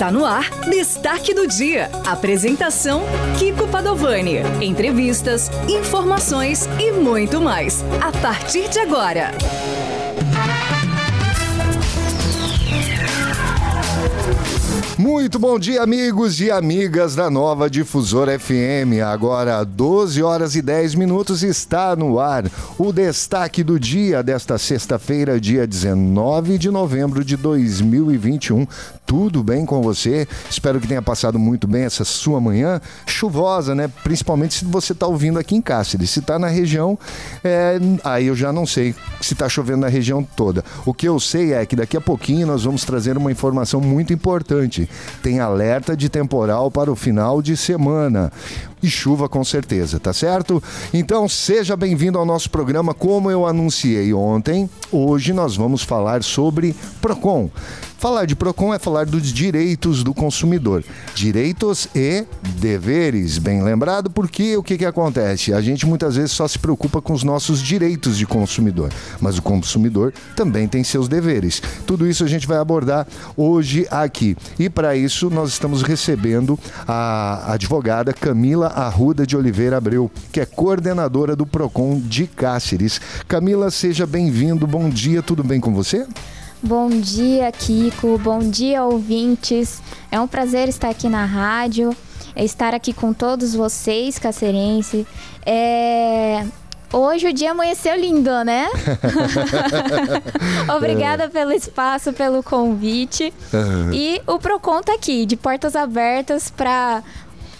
Está no ar Destaque do Dia. Apresentação: Kiko Padovani. Entrevistas, informações e muito mais. A partir de agora. Muito bom dia, amigos e amigas da Nova Difusora FM. Agora, 12 horas e 10 minutos, está no ar o destaque do dia desta sexta-feira, dia 19 de novembro de 2021. Tudo bem com você? Espero que tenha passado muito bem essa sua manhã chuvosa, né? Principalmente se você está ouvindo aqui em Cáceres. Se está na região, é... aí eu já não sei se está chovendo na região toda. O que eu sei é que daqui a pouquinho nós vamos trazer uma informação muito importante tem alerta de temporal para o final de semana. E chuva com certeza, tá certo? Então seja bem-vindo ao nosso programa. Como eu anunciei ontem, hoje nós vamos falar sobre Procon. Falar de PROCON é falar dos direitos do consumidor. Direitos e deveres, bem lembrado, porque o que, que acontece? A gente muitas vezes só se preocupa com os nossos direitos de consumidor, mas o consumidor também tem seus deveres. Tudo isso a gente vai abordar hoje aqui. E para isso nós estamos recebendo a advogada Camila Arruda de Oliveira Abreu, que é coordenadora do PROCON de Cáceres. Camila, seja bem-vindo. Bom dia, tudo bem com você? Bom dia, Kiko. Bom dia, ouvintes. É um prazer estar aqui na rádio, estar aqui com todos vocês, cacerense. É... Hoje o dia amanheceu lindo, né? Obrigada é. pelo espaço, pelo convite. E o Procon tá aqui, de portas abertas para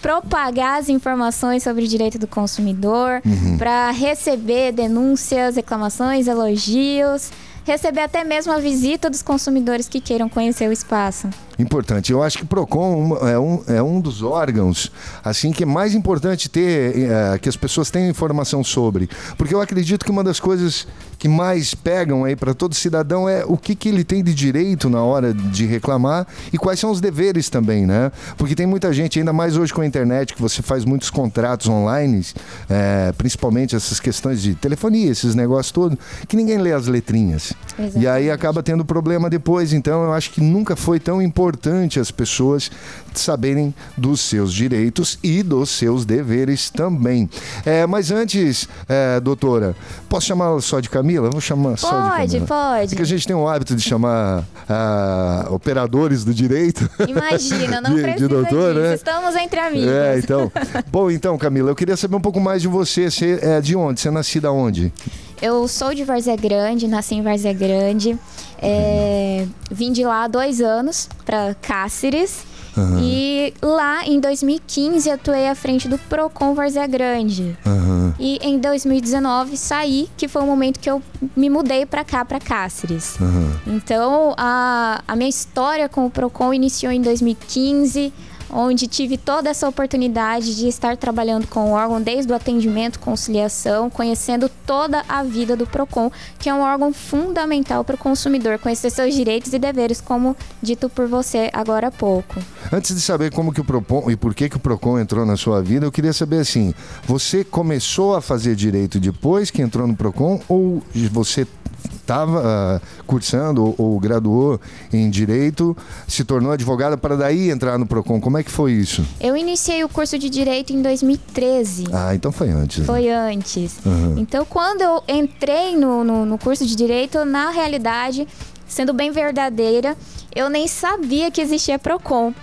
propagar as informações sobre o direito do consumidor, uhum. para receber denúncias, reclamações, elogios receber até mesmo a visita dos consumidores que queiram conhecer o espaço. Importante. Eu acho que o PROCON é um, é um dos órgãos assim que é mais importante ter é, que as pessoas tenham informação sobre. Porque eu acredito que uma das coisas que mais pegam aí para todo cidadão é o que, que ele tem de direito na hora de reclamar e quais são os deveres também, né? Porque tem muita gente, ainda mais hoje com a internet, que você faz muitos contratos online, é, principalmente essas questões de telefonia, esses negócios todos, que ninguém lê as letrinhas. Exatamente. E aí acaba tendo problema depois. Então eu acho que nunca foi tão importante as pessoas saberem dos seus direitos e dos seus deveres também. É, mas antes, é, doutora, posso chamá-la só de Camila? Vou chamar pode, só de Camila. Pode, pode. Porque a gente tem o hábito de chamar ah, operadores do direito. Imagina, não de, precisa de doutor, disso. Né? Estamos entre amigos. É, então. Bom, então, Camila, eu queria saber um pouco mais de você. Você é de onde? Você é nascida onde? Eu sou de Várzea Grande, nasci em Várzea Grande. É, vim de lá há dois anos para Cáceres. Uhum. E lá em 2015 atuei à frente do Procon Várzea Grande. Uhum. E em 2019 saí, que foi o momento que eu me mudei para cá, para Cáceres. Uhum. Então a, a minha história com o Procon iniciou em 2015 onde tive toda essa oportunidade de estar trabalhando com o órgão desde o atendimento, conciliação, conhecendo toda a vida do Procon, que é um órgão fundamental para o consumidor conhecer seus direitos e deveres, como dito por você agora há pouco. Antes de saber como que o Procon e por que que o Procon entrou na sua vida, eu queria saber assim, você começou a fazer direito depois que entrou no Procon ou você estava uh, cursando ou, ou, graduou em direito, se tornou advogada para daí entrar no Procon. Como é que foi isso? Eu iniciei o curso de direito em 2013. Ah, então foi antes. Né? Foi antes. Uhum. Então, quando eu entrei no, no, no curso de direito, na realidade, sendo bem verdadeira, eu nem sabia que existia Procon.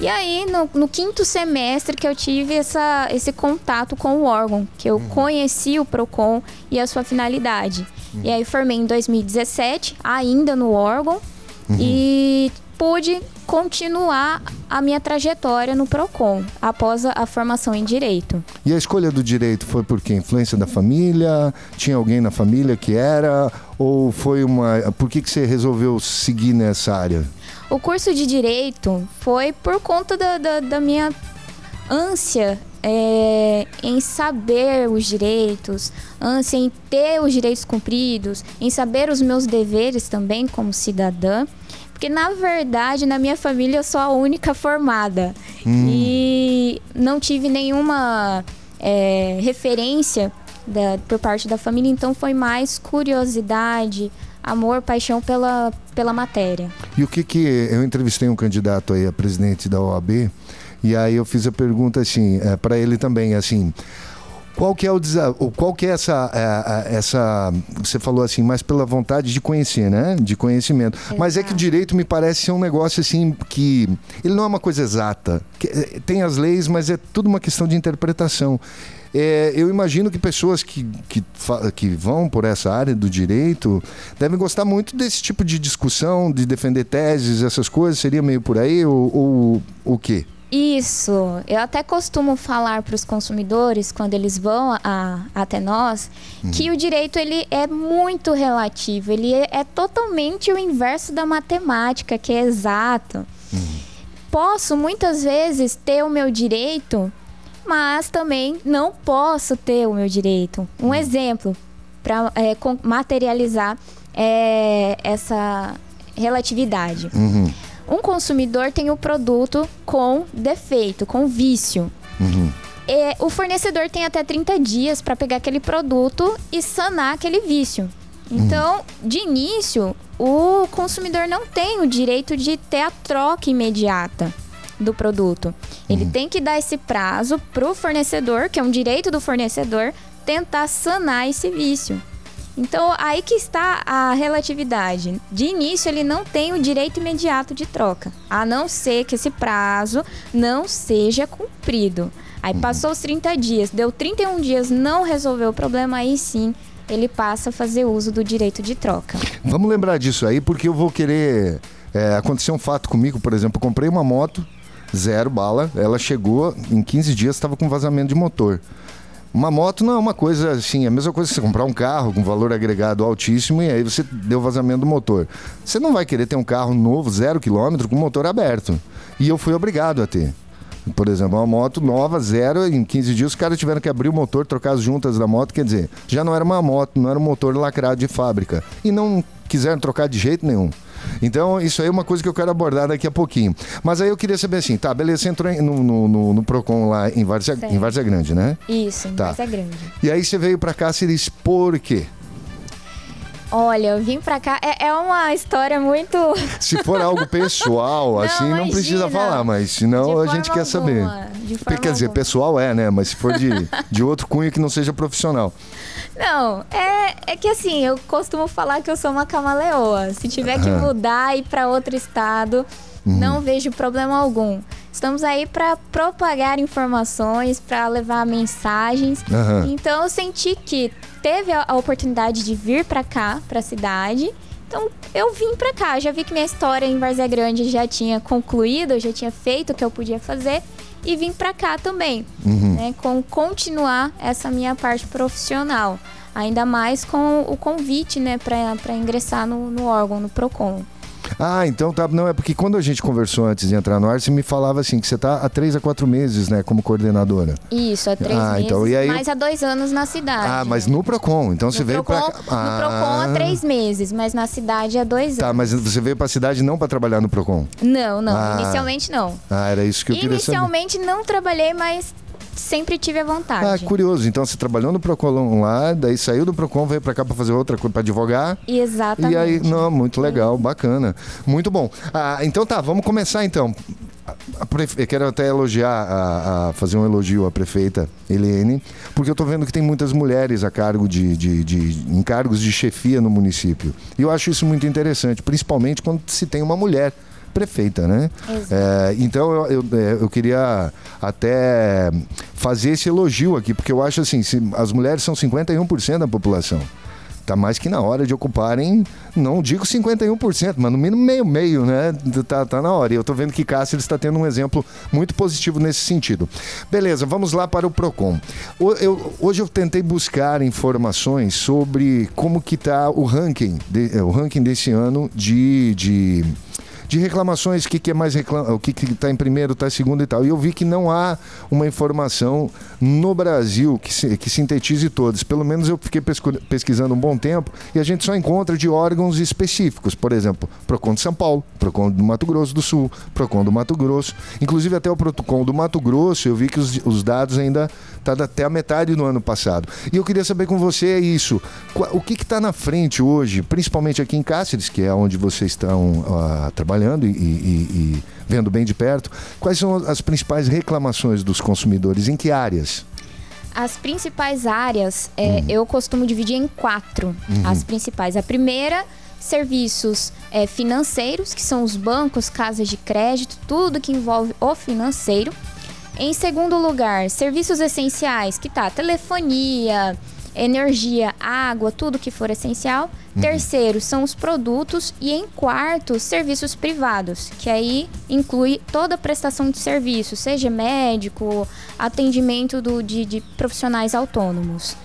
E aí, no, no, quinto semestre que eu tive essa, esse contato com o órgão, que eu uhum. conheci o PROCON e a sua finalidade. Uhum. E aí formei em 2017, ainda no órgão, uhum. e pude continuar a minha trajetória no Procon após a, a, formação em direito. E a escolha do direito foi por quê? Influência da família? Tinha alguém na família que era? Ou foi uma. Por que, que você resolveu seguir nessa área? O curso de direito foi por conta da, da, da minha ânsia é, em saber os direitos, ânsia em ter os direitos cumpridos, em saber os meus deveres também como cidadã. Porque, na verdade, na minha família eu sou a única formada. Hum. E não tive nenhuma é, referência da, por parte da família, então foi mais curiosidade, amor, paixão pela, pela matéria. E o que que eu entrevistei um candidato aí a presidente da OAB e aí eu fiz a pergunta assim é, para ele também assim qual que é o qual que é essa é, essa você falou assim mais pela vontade de conhecer né de conhecimento Exato. mas é que o direito me parece ser um negócio assim que ele não é uma coisa exata é, tem as leis mas é tudo uma questão de interpretação é, eu imagino que pessoas que, que, que vão por essa área do direito devem gostar muito desse tipo de discussão, de defender teses, essas coisas. Seria meio por aí ou, ou o quê? Isso. Eu até costumo falar para os consumidores, quando eles vão a, até nós, uhum. que o direito ele é muito relativo. Ele é, é, totalmente o inverso da matemática, que é exato. Uhum. Posso muitas vezes ter o meu direito mas também não posso ter o meu direito. Um uhum. exemplo para é, materializar é, essa relatividade. Uhum. Um consumidor tem o um produto com defeito, com vício. Uhum. E o fornecedor tem até 30 dias para pegar aquele produto e sanar aquele vício. Então, uhum. de início, o consumidor não tem o direito de ter a troca imediata do produto. Ele uhum. tem que dar esse prazo para o fornecedor, que é um direito do fornecedor, tentar sanar esse vício. Então, aí que está a relatividade. De início, ele não tem o direito imediato de troca, a não ser que esse prazo não seja cumprido. Aí uhum. passou os 30 dias, deu 31 dias, não resolveu o problema, aí sim ele passa a fazer uso do direito de troca. Vamos lembrar disso aí, porque eu vou querer. É, aconteceu um fato comigo, por exemplo, eu comprei uma moto zero bala. Ela chegou, em 15 dias estava com vazamento de motor. Uma moto não é uma coisa assim, é a mesma coisa que você comprar um carro com valor agregado altíssimo e aí você deu vazamento do motor. Você não vai querer ter um carro novo, zero quilômetro, com motor aberto. E eu fui obrigado a ter. Por exemplo, uma moto nova, zero, em 15 dias os caras tiveram que abrir o motor, trocar as juntas da moto, quer dizer, já não era uma moto, não era um motor lacrado de fábrica. E não quiseram trocar de jeito nenhum. Então, isso aí é uma coisa que eu quero abordar daqui a pouquinho. Mas aí eu queria saber assim, tá, beleza, você entrou no, no, no, no Procon lá em Várzea, em Várzea Grande, né? Isso, em tá. Várzea Grande. E aí você veio pra cá, se diz por quê? Olha, eu vim pra cá. É, é, uma história muito. Se for algo pessoal, não, assim, imagina. não precisa falar, mas senão a gente quer saber. Quer dizer, pessoal é, né? Mas se for de, de outro cunho que não seja profissional. Não, é, é que assim, eu costumo falar que eu sou uma camaleoa. Se tiver que mudar e ir para outro estado, uhum. não vejo problema algum. Estamos aí para propagar informações, para levar mensagens. Uhum. Então eu senti que teve a, a oportunidade de vir para cá, para a cidade. Então eu vim para cá, já vi que minha história em Várzea Grande já tinha concluído, eu já tinha feito o que eu podia fazer e vim para cá também, uhum. né, com continuar essa minha parte profissional, ainda mais com o convite, né, para ingressar no, no órgão, no Procon. Ah, então tá. Não, é porque quando a gente conversou antes de entrar no ar, você me falava assim que você tá há três a quatro meses, né, como coordenadora. Isso, há três ah, meses. Então, e aí... Mais há dois anos na cidade. Ah, mas no Procon. Então no você veio pra. Ah. No Procon há três meses, mas na cidade há dois anos. Tá, mas você veio pra cidade não para trabalhar no Procon? Não, não. Ah. Inicialmente não. Ah, era isso que eu queria saber. Inicialmente não trabalhei, mas sempre tive a vontade. Ah, curioso. Então você trabalhou no Procon lá, daí saiu do Procon, veio para cá para fazer outra coisa, para advogar. Exatamente. E aí, não, muito legal, bacana. Muito bom. Ah, então tá, vamos começar então. Eu quero até elogiar, a, a, fazer um elogio à prefeita Helene, porque eu estou vendo que tem muitas mulheres a cargo de, de, de encargos de chefia no município. E eu acho isso muito interessante, principalmente quando se tem uma mulher prefeita, né? É, então eu, eu, é, eu, queria até fazer esse elogio aqui, porque eu acho assim, as mulheres são 51% da população. Tá mais que na hora de ocuparem, não digo 51%, mas no mínimo meio meio, né? Tá, tá na hora. E eu tô vendo que Cáceres está tendo um exemplo muito positivo nesse sentido. Beleza, vamos lá para o Procon. Eu, hoje eu tentei buscar informações sobre como que tá o ranking, de, o ranking desse ano de, de de reclamações, o que, que é mais reclama, o que está em primeiro, está em segundo e tal. E eu vi que não há uma informação no Brasil que, se, que sintetize todas. Pelo menos eu fiquei pesquisando um bom tempo e a gente só encontra de órgãos específicos. Por exemplo, PROCON de São Paulo, PROCON do Mato Grosso do Sul, PROCON do Mato Grosso. Inclusive até o PROCON do Mato Grosso, eu vi que os, os dados ainda estão tá até a metade do ano passado. E eu queria saber com você é isso. O que está na frente hoje, principalmente aqui em Cáceres, que é onde vocês estão uh, trabalhando e, e, e vendo bem de perto, quais são as principais reclamações dos consumidores? Em que áreas? As principais áreas, é, uhum. eu costumo dividir em quatro. Uhum. As principais. A primeira, serviços é, financeiros, que são os bancos, casas de crédito, tudo que envolve o financeiro. Em segundo lugar, serviços essenciais, que tá telefonia, energia, água, tudo que for essencial. Uhum. Terceiro são os produtos e em quarto, serviços privados, que aí inclui toda a prestação de serviço, seja médico, atendimento do, de, de profissionais autônomos.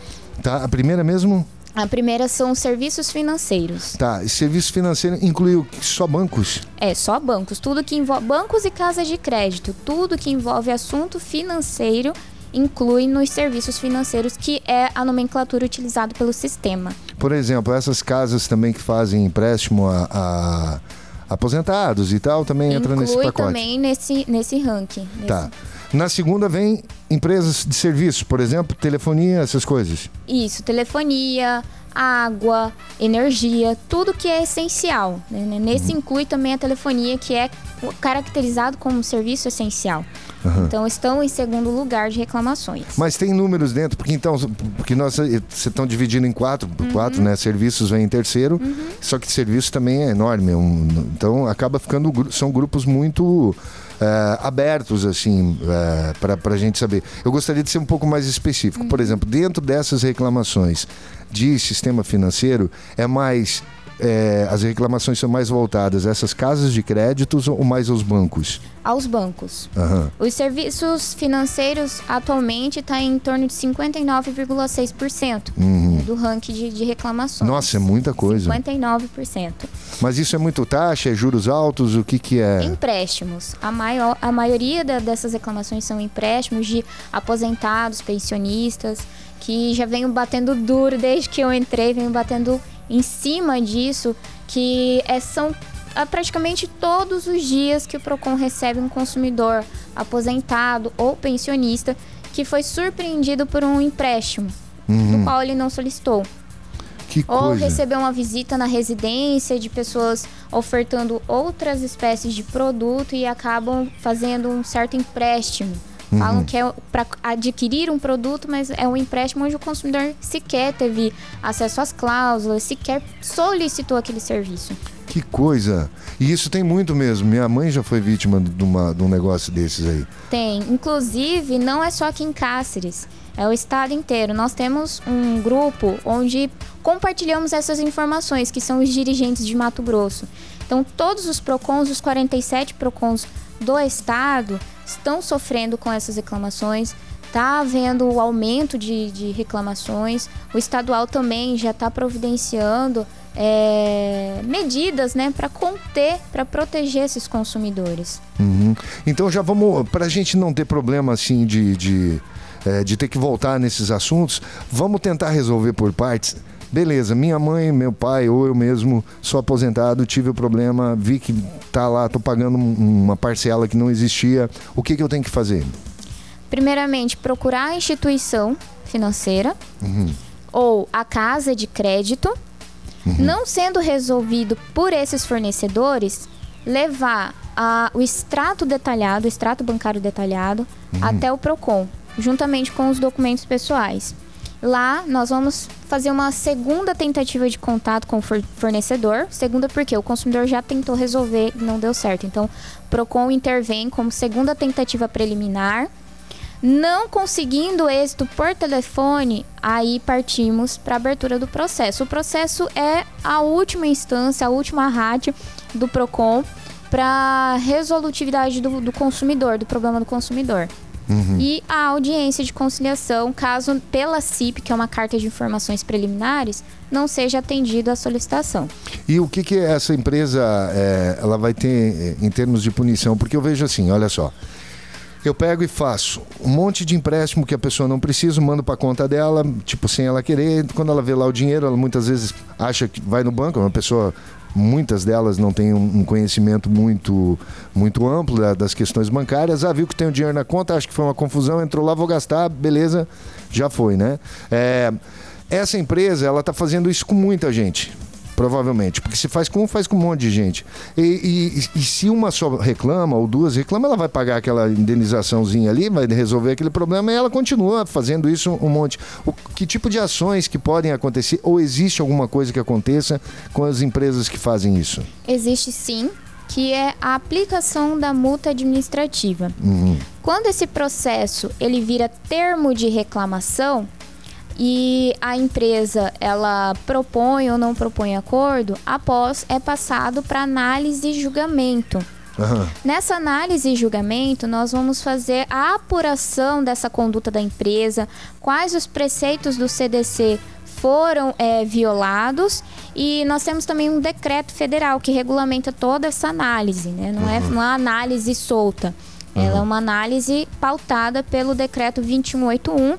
Tá, a primeira mesmo? A primeira são serviços financeiros. Tá, e serviço financeiro inclui só bancos? É, só bancos. Tudo que envolve bancos e casas de crédito, tudo que envolve assunto financeiro inclui nos serviços financeiros, que é a nomenclatura utilizada pelo sistema. Por exemplo, essas casas também que fazem empréstimo a, a aposentados e tal, também inclui entra nesse pacote? Inclui também nesse, nesse ranking. Nesse... Tá. Na segunda vem empresas de serviços, por exemplo, telefonia, essas coisas. Isso, telefonia, água, energia, tudo que é essencial. Né? Nesse uhum. inclui também a telefonia, que é caracterizado como um serviço essencial. Uhum. Então estão em segundo lugar de reclamações. Mas tem números dentro, porque então, porque nós vocês estão dividindo em quatro, uhum. quatro, né? Serviços vem em terceiro, uhum. só que serviço também é enorme. Um, então acaba ficando são grupos muito Uh, abertos assim uh, para a gente saber. Eu gostaria de ser um pouco mais específico. Por uhum. exemplo, dentro dessas reclamações de sistema financeiro, é mais é, as reclamações são mais voltadas a essas casas de créditos ou mais aos bancos? Aos bancos. Uhum. Os serviços financeiros atualmente está em torno de 59,6% uhum. do ranking de, de, reclamações. Nossa, é muita coisa. 59%. Mas isso é muito taxa, é juros altos, o que, que é? Empréstimos. A, maior, a maioria da, dessas reclamações são empréstimos de aposentados, pensionistas, que já venho batendo duro desde que eu entrei, venho batendo em cima disso, que é, são é praticamente todos os dias que o Procon recebe um consumidor aposentado ou pensionista que foi surpreendido por um empréstimo uhum. do qual ele não solicitou. Que ou recebeu uma visita na residência de pessoas ofertando outras espécies de produto e acabam fazendo um certo empréstimo. Uhum. Falam que é para adquirir um produto, mas é um empréstimo onde o consumidor sequer teve acesso às cláusulas, sequer solicitou aquele serviço. Que coisa! E isso tem muito mesmo. Minha mãe já foi vítima de, uma, de um negócio desses aí. Tem. Inclusive, não é só aqui em Cáceres. É o estado inteiro. Nós temos um grupo onde compartilhamos essas informações, que são os dirigentes de Mato Grosso. Então, todos os PROCONs, os 47 PROCONs do estado, estão sofrendo com essas reclamações. Está havendo o aumento de, de reclamações. O estadual também já está providenciando é, medidas né, para conter, para proteger esses consumidores. Uhum. Então já vamos, para a gente não ter problema assim de, de, é, de ter que voltar nesses assuntos, vamos tentar resolver por partes. Beleza, minha mãe, meu pai ou eu mesmo sou aposentado, tive o problema, vi que tá lá, tô pagando uma parcela que não existia. O que, que eu tenho que fazer? Primeiramente, procurar a instituição financeira uhum. ou a casa de crédito. Uhum. Não sendo resolvido por esses fornecedores, levar o extrato detalhado, o extrato bancário detalhado, uhum. até o PROCON, juntamente com os documentos pessoais. Lá nós vamos fazer uma segunda tentativa de contato com o fornecedor. Segunda porque o consumidor já tentou resolver e não deu certo. Então, Procon intervém como segunda tentativa preliminar. Não conseguindo êxito por telefone, aí partimos para a abertura do processo. O processo é a última instância, a última rádio do Procon para resolutividade do, do consumidor, do problema do consumidor. Uhum. e a audiência de conciliação, caso pela CIP, que é uma carta de informações preliminares, não seja atendido a solicitação. E o que, que essa empresa é, ela vai ter em termos de punição? Porque eu vejo assim, olha só. Eu pego e faço um monte de empréstimo que a pessoa não precisa, mando para conta dela, tipo, sem ela querer. Quando ela vê lá o dinheiro, ela muitas vezes acha que vai no banco, uma pessoa muitas delas não têm um conhecimento muito, muito amplo das questões bancárias. Ah, viu que tem o dinheiro na conta, acho que foi uma confusão, entrou lá, vou gastar, beleza, já foi, né? É, essa empresa, ela está fazendo isso com muita gente. Provavelmente. Porque se faz com um, faz com um monte de gente. E, e, e, se uma só reclama, ou duas reclamam, ela vai pagar aquela indenizaçãozinha ali, vai resolver aquele problema e ela continua fazendo isso um monte. O, que tipo de ações que podem acontecer? Ou existe alguma coisa que aconteça com as empresas que fazem isso? Existe sim que é a aplicação da multa administrativa. Uhum. Quando esse processo ele vira termo de reclamação, e a empresa ela propõe ou não propõe acordo, após é passado para análise e julgamento. Uhum. Nessa análise e julgamento, nós vamos fazer a apuração dessa conduta da empresa, quais os preceitos do CDC foram é, violados e nós temos também um decreto federal que regulamenta toda essa análise, né? não, é, uhum. é uma análise solta, uhum. ela é uma análise pautada pelo decreto 2181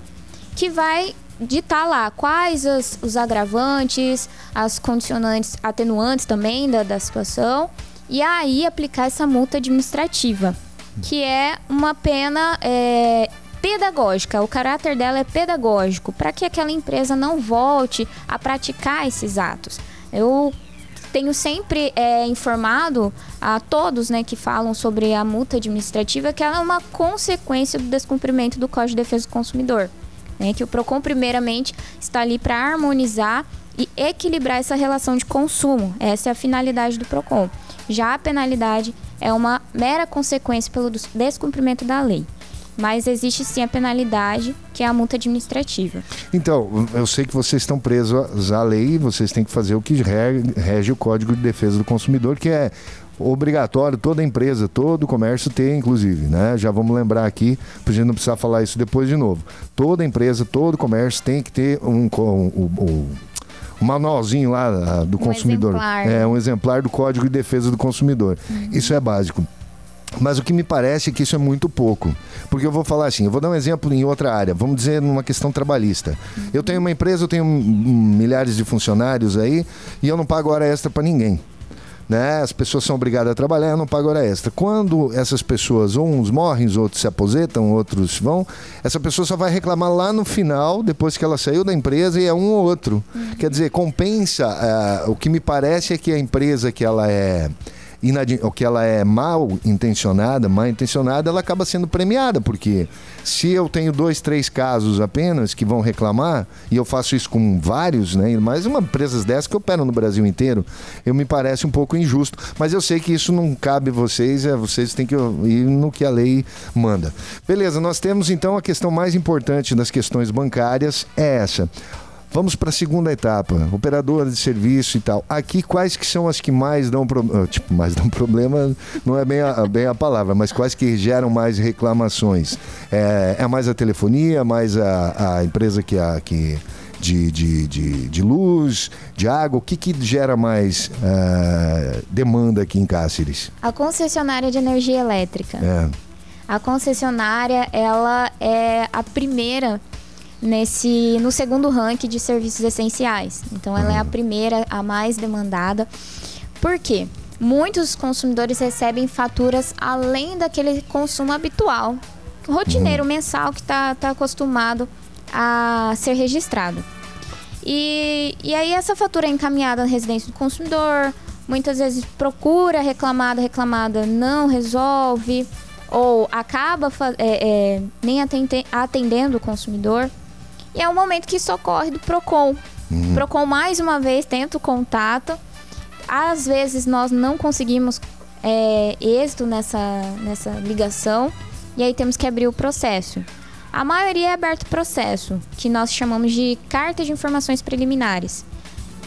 que vai ditar lá quais as, os agravantes, as condicionantes, atenuantes também da, da situação, e aí aplicar essa multa administrativa, que é uma pena é, pedagógica. O caráter dela é pedagógico, para que aquela empresa não volte a praticar esses atos. Eu tenho sempre é, informado a todos né, que falam sobre a multa administrativa que ela é uma consequência do descumprimento do Código de Defesa do Consumidor né? Que o Procon primeiramente está ali para harmonizar e equilibrar essa relação de consumo. Essa é a finalidade do Procon. Já a penalidade é uma mera consequência pelo descumprimento da lei. Mas existe sim a penalidade, que é a multa administrativa. Então, eu sei que vocês estão presos à lei, vocês têm que fazer o que rege o Código de Defesa do Consumidor, que é obrigatório toda empresa, todo comércio ter, inclusive, né? Já vamos lembrar aqui, para gente não precisar falar isso depois de novo. Toda empresa, todo comércio tem que ter um, um, um, um um manualzinho lá ah, do um consumidor. Exemplar. É, um exemplar do Código de Defesa do Consumidor. Uhum. Isso é básico. Mas o que me parece é que isso é muito pouco. Porque eu vou falar assim, eu vou dar um exemplo em outra área, vamos dizer numa questão trabalhista. Eu tenho uma empresa, eu tenho milhares de funcionários aí e eu não pago hora extra para ninguém né? As pessoas são obrigadas a trabalhar, não pagam hora extra. Quando essas pessoas, uns morrem, os outros se aposentam, outros vão, essa pessoa só vai reclamar lá no final, depois que ela saiu da empresa, e é um ou outro. Uhum. Quer dizer, compensa. Uh, o que me parece é que a empresa que ela é o que ela é mal intencionada, mal intencionada, ela acaba sendo premiada, porque se eu tenho dois, três casos apenas que vão reclamar, e eu faço isso com vários, né? Mais uma empresas dessas que operam no Brasil inteiro, eu me parece um pouco injusto. Mas eu sei que isso não cabe a vocês, é, vocês têm que ir no que a lei manda. Beleza, nós temos então a questão mais importante das questões bancárias, é essa. Vamos para a segunda etapa, operadora de serviço e tal. Aqui, quais que são as que mais dão problema? Tipo, mais dão problema não é bem a, bem a palavra, mas quais que geram mais reclamações? É, é mais a telefonia, mais a, a empresa que, a, que de, de, de, de, luz, de água? O que, que gera mais uh, demanda aqui em Cáceres? A concessionária de energia elétrica. É. A concessionária, ela é a primeira nesse no segundo ranking de serviços essenciais. Então ela é a uhum. primeira, a mais demandada. Por quê? Muitos consumidores recebem faturas além daquele consumo habitual, rotineiro uhum. mensal que está tá acostumado a ser registrado. E, e aí essa fatura é encaminhada na residência do consumidor, muitas vezes procura reclamada, reclamada não resolve, ou acaba é, é, nem atendendo o consumidor. E é o momento que socorre do PROCON. Uhum. PROCON, mais uma vez, tenta o contato. Às vezes, nós não conseguimos é, êxito nessa, nessa ligação. E aí, temos que abrir o processo. A maioria é aberto processo, que nós chamamos de carta de informações preliminares.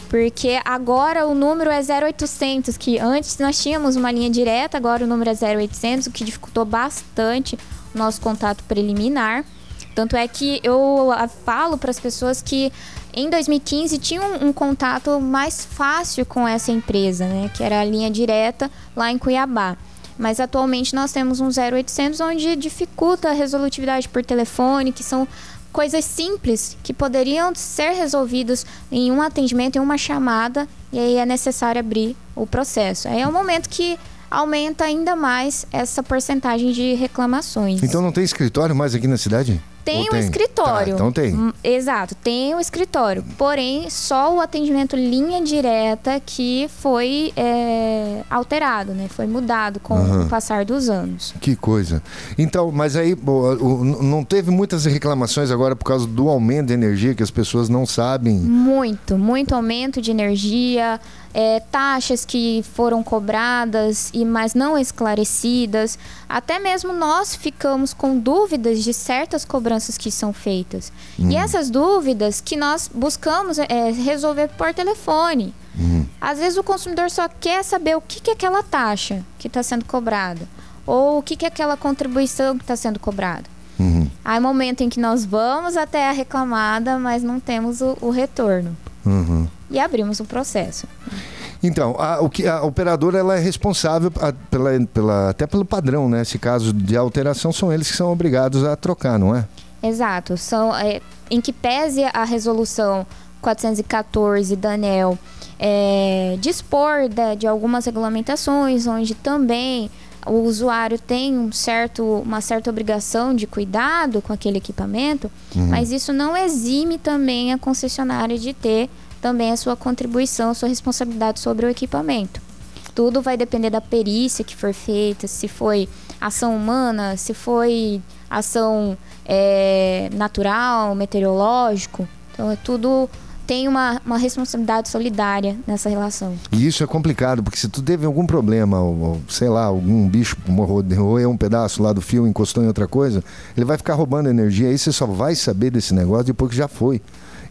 Porque agora o número é 0800, que antes nós tínhamos uma linha direta, agora o número é 0800, o que dificultou bastante nosso contato preliminar. Tanto é que eu falo para as pessoas que em 2015 tinha um, um, contato mais fácil com essa empresa, né, que era a linha direta lá em Cuiabá. Mas atualmente nós temos um 0800 onde dificulta a resolutividade por telefone, que são coisas simples que poderiam ser resolvidos em um atendimento, em uma chamada, e aí é necessário abrir o processo. Aí é o momento que aumenta ainda mais essa porcentagem de reclamações. Então não tem escritório mais aqui na cidade? Tem um escritório. Tá, então tem. Hum, exato, tem o um escritório. Porém, só o atendimento linha direta que foi é, alterado, né? Foi mudado com uhum. o passar dos anos. Que coisa. Então, mas aí não teve muitas reclamações agora por causa do aumento de energia que as pessoas não sabem? Muito, muito aumento de energia é, taxas que foram cobradas e mas não esclarecidas. Até mesmo nós ficamos com dúvidas de certas cobranças que são feitas. E essas dúvidas que nós buscamos é, resolver por telefone. Uhum. Às vezes o consumidor só quer saber o que, que é aquela taxa que está sendo cobrada. Ou o que, que é aquela contribuição que está sendo cobrada. Uhum. Há momento em que nós vamos até a reclamada, mas não temos o, o retorno. Uhum e abrimos o processo. Então, a, o que, a operadora ela é responsável a, pela, pela, até pelo padrão, né? Caso de alteração, são eles que são obrigados a trocar, não é? Exato. São, é, em que pese a resolução 414 da ANEL é, dispor de, de algumas regulamentações, onde também o usuário tem um certo, uma certa obrigação de cuidado com aquele equipamento, uhum. mas isso não exime também a concessionária de ter também a sua contribuição, a sua responsabilidade sobre o equipamento. Tudo vai depender da perícia que for feita, se foi ação humana, se foi ação é, natural, meteorológico. Então é tudo tem uma, uma responsabilidade solidária nessa relação. E isso é complicado, porque se tu teve algum problema, ou, ou sei lá, algum bicho roeu um pedaço lá do fio, encostou em outra coisa, ele vai ficar roubando energia, aí você só vai saber desse negócio depois que já foi.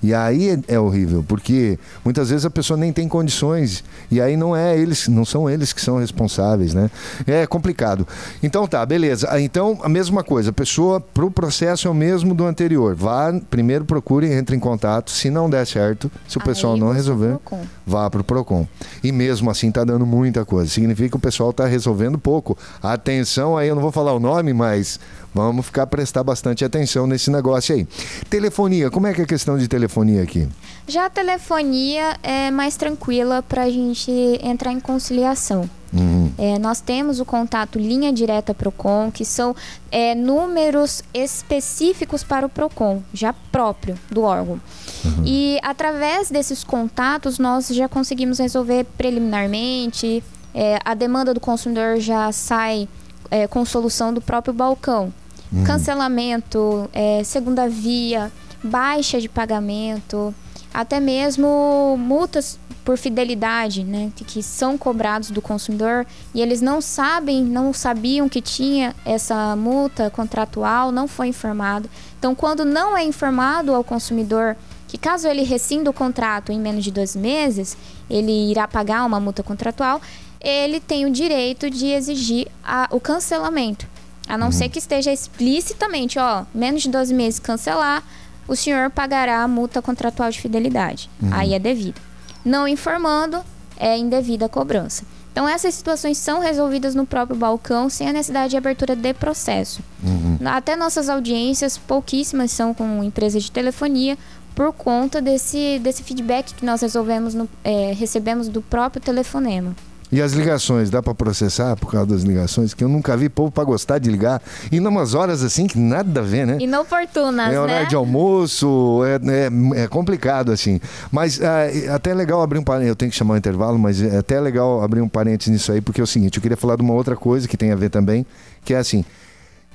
E aí é, é, horrível, porque muitas vezes a pessoa nem tem condições e aí não é eles, não são eles que são responsáveis, né? É complicado. Então tá, beleza. Ah, então a mesma coisa, a pessoa pro processo é o mesmo do anterior. Vá, primeiro procure, entre em contato, se não der certo, se o pessoal aí não resolver, vá pro Procon. E mesmo assim tá dando muita coisa. Significa que o pessoal tá resolvendo pouco. Atenção aí, eu não vou falar o nome, mas Vamos ficar prestar bastante atenção nesse negócio aí. Telefonia, como é que é a questão de telefonia aqui? Já a telefonia é mais tranquila para a gente entrar em conciliação. Uhum. É, nós temos o contato linha direta Procon, que são é, números específicos para o Procon, já próprio do órgão. Uhum. E através desses contatos nós já conseguimos resolver preliminarmente. É, a demanda do consumidor já sai é, com solução do próprio balcão. Uhum. Cancelamento, é, segunda via, baixa de pagamento, até mesmo multas por fidelidade, né, que são cobrados do consumidor e eles não sabem, não sabiam que tinha essa multa contratual, não foi informado. Então, quando não é informado ao consumidor que caso ele rescinda o contrato em menos de dois meses, ele irá pagar uma multa contratual, ele tem o direito de exigir a, o cancelamento. A não uhum. ser que esteja explicitamente, ó, menos de 12 meses cancelar, o senhor pagará a multa contratual de fidelidade. Uhum. Aí é devido. Não informando, é indevida a cobrança. Então, essas situações são resolvidas no próprio balcão sem a necessidade de abertura de processo. Uhum. Até nossas audiências, pouquíssimas são com empresas de telefonia, por conta desse, desse feedback que nós resolvemos no, é, recebemos do próprio telefonema. E as ligações, dá para processar por causa das ligações? Que eu nunca vi povo para gostar de ligar. E numas horas assim que nada a ver, né? Inoportunas, É horário né? de almoço, é, é, é, complicado assim. Mas é, até é legal abrir um parênteses, eu tenho que chamar o um intervalo, mas é até legal abrir um parênteses nisso aí, porque é o seguinte, eu queria falar de uma outra coisa que tem a ver também, que é assim,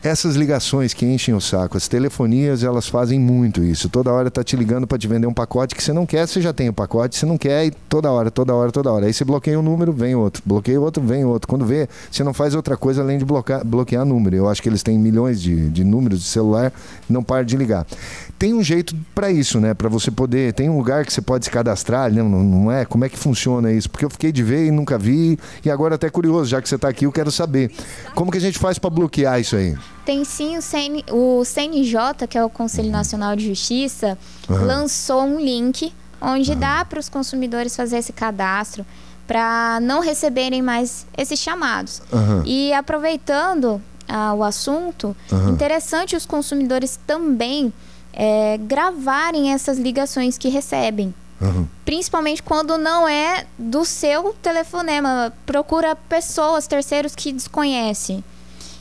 essas ligações que enchem o saco, as telefonias, elas fazem muito isso. Toda hora tá te ligando para te vender um pacote que você não quer, você já tem o pacote, você não quer, e toda hora, toda hora, toda hora. Aí você bloqueia um número, vem outro. Bloqueia outro, vem outro. Quando vê, você não faz outra coisa além de bloquear, bloquear número. Eu acho que eles têm milhões de, de números de celular, não para de ligar. Tem um jeito para isso, né? Para você poder. Tem um lugar que você pode se cadastrar, não, não é? Como é que funciona isso? Porque eu fiquei de ver e nunca vi. E agora até curioso, já que você está aqui, eu quero saber. Como que a gente faz para bloquear isso aí? Tem sim o, CN, o CNJ, que é o Conselho Nacional de Justiça, uhum. lançou um link onde uhum. dá para os consumidores fazer esse cadastro para não receberem mais esses chamados. Uhum. E aproveitando ah, o assunto, interessante os consumidores também é, gravarem essas ligações que recebem. Uhum. Principalmente quando não é do seu telefonema. Procura pessoas, terceiros que desconhece.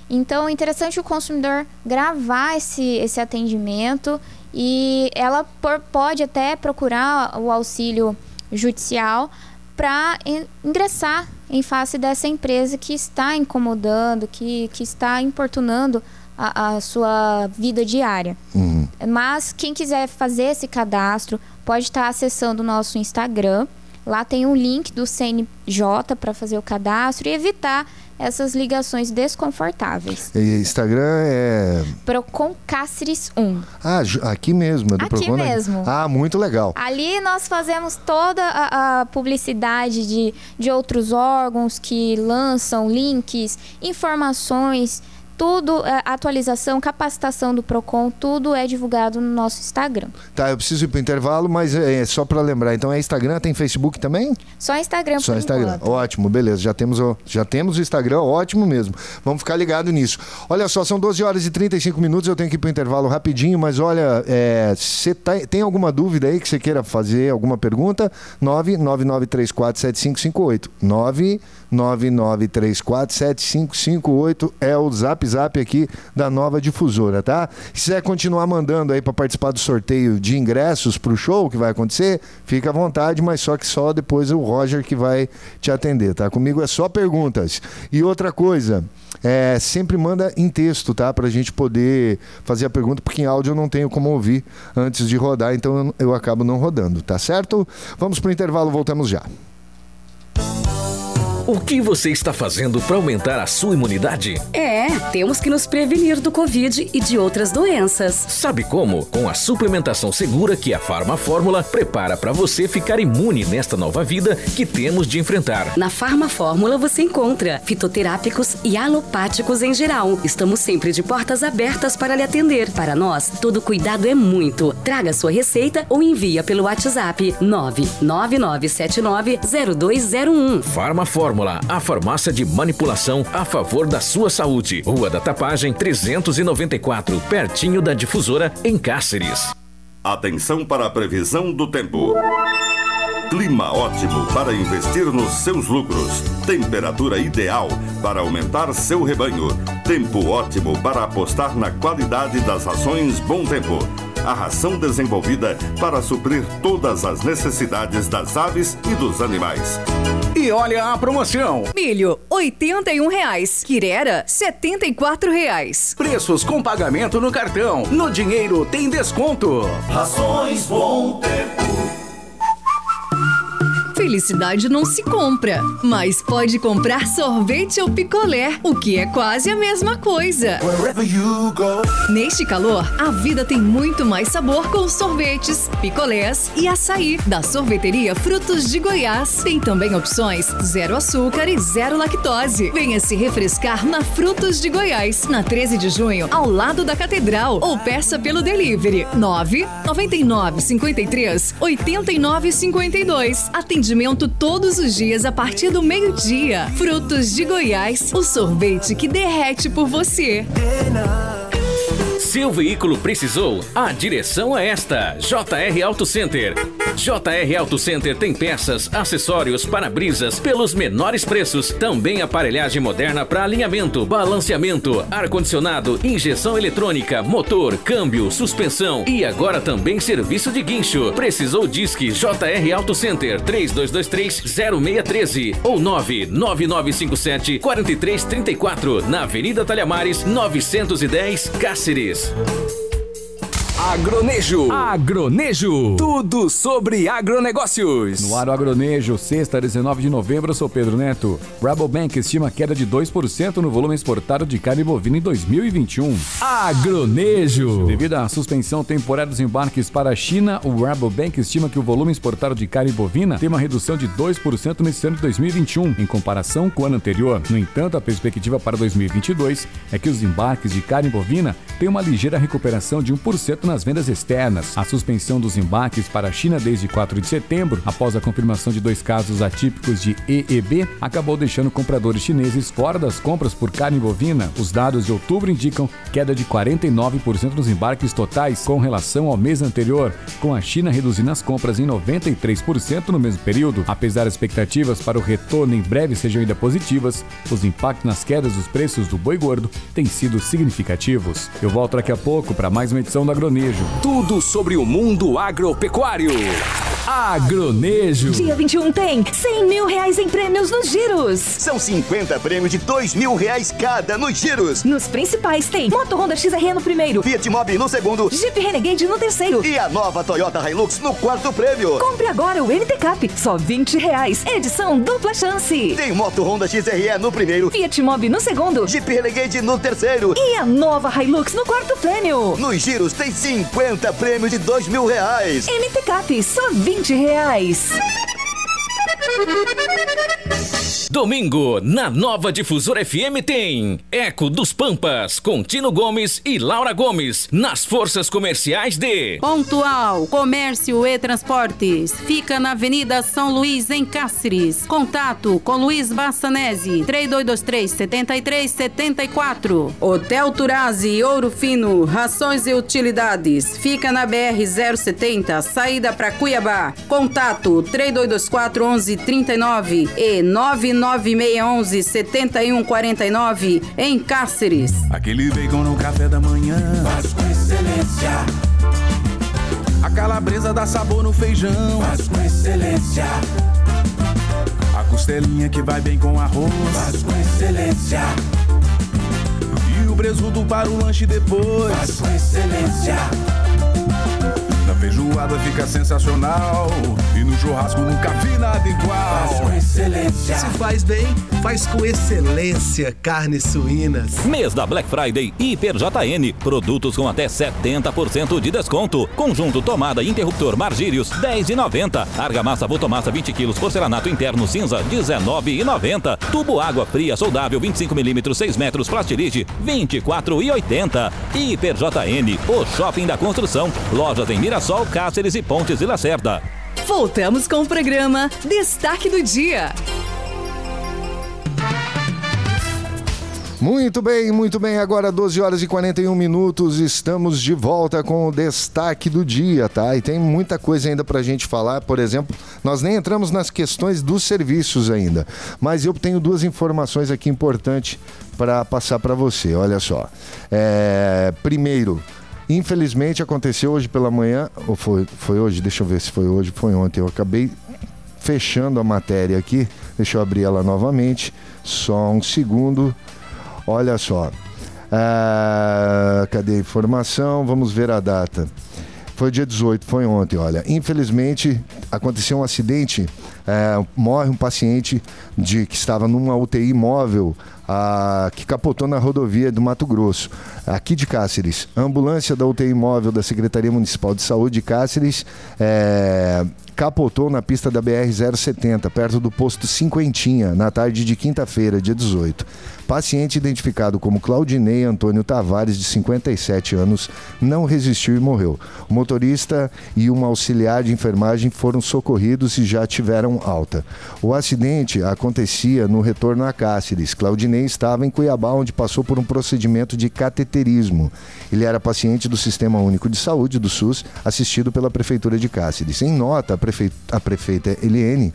Então, é interessante o consumidor gravar esse, esse atendimento e ela por, pode até procurar o auxílio judicial para ingressar em face dessa empresa que está incomodando, que, que está importunando a, a sua vida diária. Uhum. Mas quem quiser fazer esse cadastro pode estar acessando o nosso Instagram. Lá tem um link do CNJ para fazer o cadastro e evitar essas ligações desconfortáveis. E Instagram é. Procon Cáceres 1. Ah, aqui mesmo, é do Aqui Procon, né? mesmo. Ah, muito legal. Ali nós fazemos toda a, a, publicidade de, de outros órgãos que lançam links, informações tudo, é, atualização, capacitação do Procon, tudo é divulgado no nosso Instagram. Tá, eu preciso ir para o intervalo, mas é, é só para lembrar. Então é Instagram, tem Facebook também? Só Instagram. Só Instagram. Enquanto. Ótimo, beleza. Já temos o, já temos o Instagram, ótimo mesmo. Vamos ficar ligado nisso. Olha só, são 12 horas e 35 minutos. Eu tenho que ir para o intervalo rapidinho, mas olha, você é, tá, tem alguma dúvida aí que você queira fazer, alguma pergunta? 999347558. 999347558 é o zap WhatsApp aqui da nova difusora, tá? Se quiser continuar mandando aí para participar do sorteio de ingressos para o show que vai acontecer, fica à vontade, mas só que só depois o Roger que vai te atender, tá? Comigo é só perguntas. E outra coisa, é, sempre manda em texto, tá? Para a gente poder fazer a pergunta, porque em áudio eu não tenho como ouvir antes de rodar, então eu, eu acabo não rodando, tá certo? Vamos para o intervalo, voltamos já. O que você está fazendo para aumentar a sua imunidade? É, temos que nos prevenir do Covid e de outras doenças. Sabe como? Com a suplementação segura que a Farma Fórmula prepara para você ficar imune nesta nova vida que temos de enfrentar. Na Farma Fórmula você encontra fitoterápicos e alopáticos em geral. Estamos sempre de portas abertas para lhe atender. Para nós, todo cuidado é muito. Traga sua receita ou envia pelo WhatsApp 999790201. Farma Fórmula Fórmula, a farmácia de manipulação a favor da sua saúde. Rua da Tapagem 394, pertinho da difusora em Cáceres. Atenção para a previsão do tempo. Clima ótimo para investir nos seus lucros. Temperatura ideal para aumentar seu rebanho. Tempo ótimo para apostar na qualidade das rações Bom Tempo a ração desenvolvida para suprir todas as necessidades das aves e dos animais. E olha a promoção. Milho, 81 reais. Quirera, 74 reais. Preços com pagamento no cartão. No dinheiro tem desconto. Rações Bom Tempo. Felicidade não se compra, mas pode comprar sorvete ou picolé, o que é quase a mesma coisa. Neste calor, a vida tem muito mais sabor com sorvetes, picolés e açaí. Da sorveteria Frutos de Goiás. Tem também opções zero açúcar e zero lactose. Venha se refrescar na Frutos de Goiás, na 13 de junho, ao lado da Catedral. Ou peça pelo delivery 9 99 53 89 52. Atendimento atendimento todos os dias a partir do meio-dia. Frutos de Goiás, o sorvete que derrete por você. Seu veículo precisou? A direção é esta: JR Auto Center. JR Auto Center tem peças, acessórios, para-brisas pelos menores preços. Também aparelhagem moderna para alinhamento, balanceamento, ar-condicionado, injeção eletrônica, motor, câmbio, suspensão e agora também serviço de guincho. Precisou Disque JR Auto Center 3223 0613 ou 99957 4334 na Avenida Talhamares 910 Cáceres. Agronejo. Agronejo. Tudo sobre agronegócios. No ar o Agronejo, sexta, 19 de novembro, eu sou Pedro Neto. Rabobank estima queda de 2% no volume exportado de carne bovina em 2021. Agronejo. Devido à suspensão temporária dos embarques para a China, o Rabobank estima que o volume exportado de carne bovina tem uma redução de 2% nesse ano de 2021, em comparação com o ano anterior. No entanto, a perspectiva para 2022 é que os embarques de carne bovina tenham uma ligeira recuperação de 1% nas vendas externas. A suspensão dos embarques para a China desde 4 de setembro, após a confirmação de dois casos atípicos de EEB, acabou deixando compradores chineses fora das compras por carne bovina. Os dados de outubro indicam queda de 49% nos embarques totais com relação ao mês anterior, com a China reduzindo as compras em 93% no mesmo período. Apesar das expectativas para o retorno em breve sejam ainda positivas, os impactos nas quedas dos preços do boi gordo têm sido significativos. Eu volto daqui a pouco para mais uma edição do Agronejo. Tudo sobre o mundo agropecuário. Agronejo. Dia 21 tem 100 mil reais em prêmios nos giros. São 50 prêmios de 2 mil reais cada nos giros. Nos principais tem Moto Honda XR no primeiro, Fiat Mobi no segundo, Jeep Renegade no terceiro e a nova Toyota Hilux no quarto prêmio. Compre agora o MT Cap, só 20 reais. Edição dupla chance. Tem Moto Honda XRE no primeiro, Fiat Mobi no segundo, Jeep Renegade no terceiro e a nova Hilux no quarto prêmio. Nos giros tem 50 prêmios de 2 mil reais. MT Cap, só 20 reais. Domingo, na nova Difusora FM tem Eco dos Pampas, com Tino Gomes e Laura Gomes, nas forças comerciais de Pontual, Comércio e Transportes. Fica na Avenida São Luís, em Cáceres. Contato com Luiz Bassanese, 3223 7374. Hotel Turazi, Ouro Fino, Rações e Utilidades. Fica na BR 070, saída para Cuiabá. Contato 3224 1139 e 99611 7149 em Cáceres. Aquele bacon no café da manhã. Faz com excelência. A calabresa dá sabor no feijão. Faz com excelência. A costelinha que vai bem com arroz. Faz com excelência. E o presunto para o lanche depois. Faz com excelência. Feijoada fica sensacional. E no churrasco nunca vi nada igual. Faz com excelência. Se faz bem, faz com excelência carnes suínas. Mês da Black Friday Hiper JN. Produtos com até 70% de desconto. Conjunto tomada e interruptor Margírios 10,90. Argamassa Votomassa 20 kg porcelanato interno cinza 19,90. Tubo água fria soldável 25 mm 6 metros Plastilite 24,80. Hiper JN, o shopping da construção. Lojas em Mirassol, Cáceres e Pontes e Lacerda. Voltamos com o programa Destaque do Dia. Muito bem, muito bem. Agora 12 horas e 41 minutos. Estamos de volta com o destaque do dia, tá? E tem muita coisa ainda pra gente falar. Por exemplo, nós nem entramos nas questões dos serviços ainda. Mas eu tenho duas informações aqui importantes para passar para você. Olha só. É... Primeiro, Infelizmente aconteceu hoje pela manhã, ou foi, foi hoje? Deixa eu ver se foi hoje, foi ontem. Eu acabei fechando a matéria aqui. Deixa eu abrir ela novamente. Só um segundo. Olha só. Ah, cadê a informação? Vamos ver a data. Foi dia 18, foi ontem, olha. Infelizmente, aconteceu um acidente. É, morre um paciente de que estava numa UTI móvel a, que capotou na rodovia do Mato Grosso, aqui de Cáceres. A ambulância da UTI móvel da Secretaria Municipal de Saúde de Cáceres é, capotou na pista da BR-070, perto do posto Cinquentinha, na tarde de quinta-feira, dia 18. Paciente identificado como Claudinei Antônio Tavares, de 57 anos, não resistiu e morreu. O motorista e uma auxiliar de enfermagem foram socorridos e já tiveram alta. O acidente acontecia no retorno a Cáceres. Claudinei estava em Cuiabá, onde passou por um procedimento de cateterismo. Ele era paciente do Sistema Único de Saúde, do SUS, assistido pela Prefeitura de Cáceres. Em nota, a, prefe... a prefeita Eliene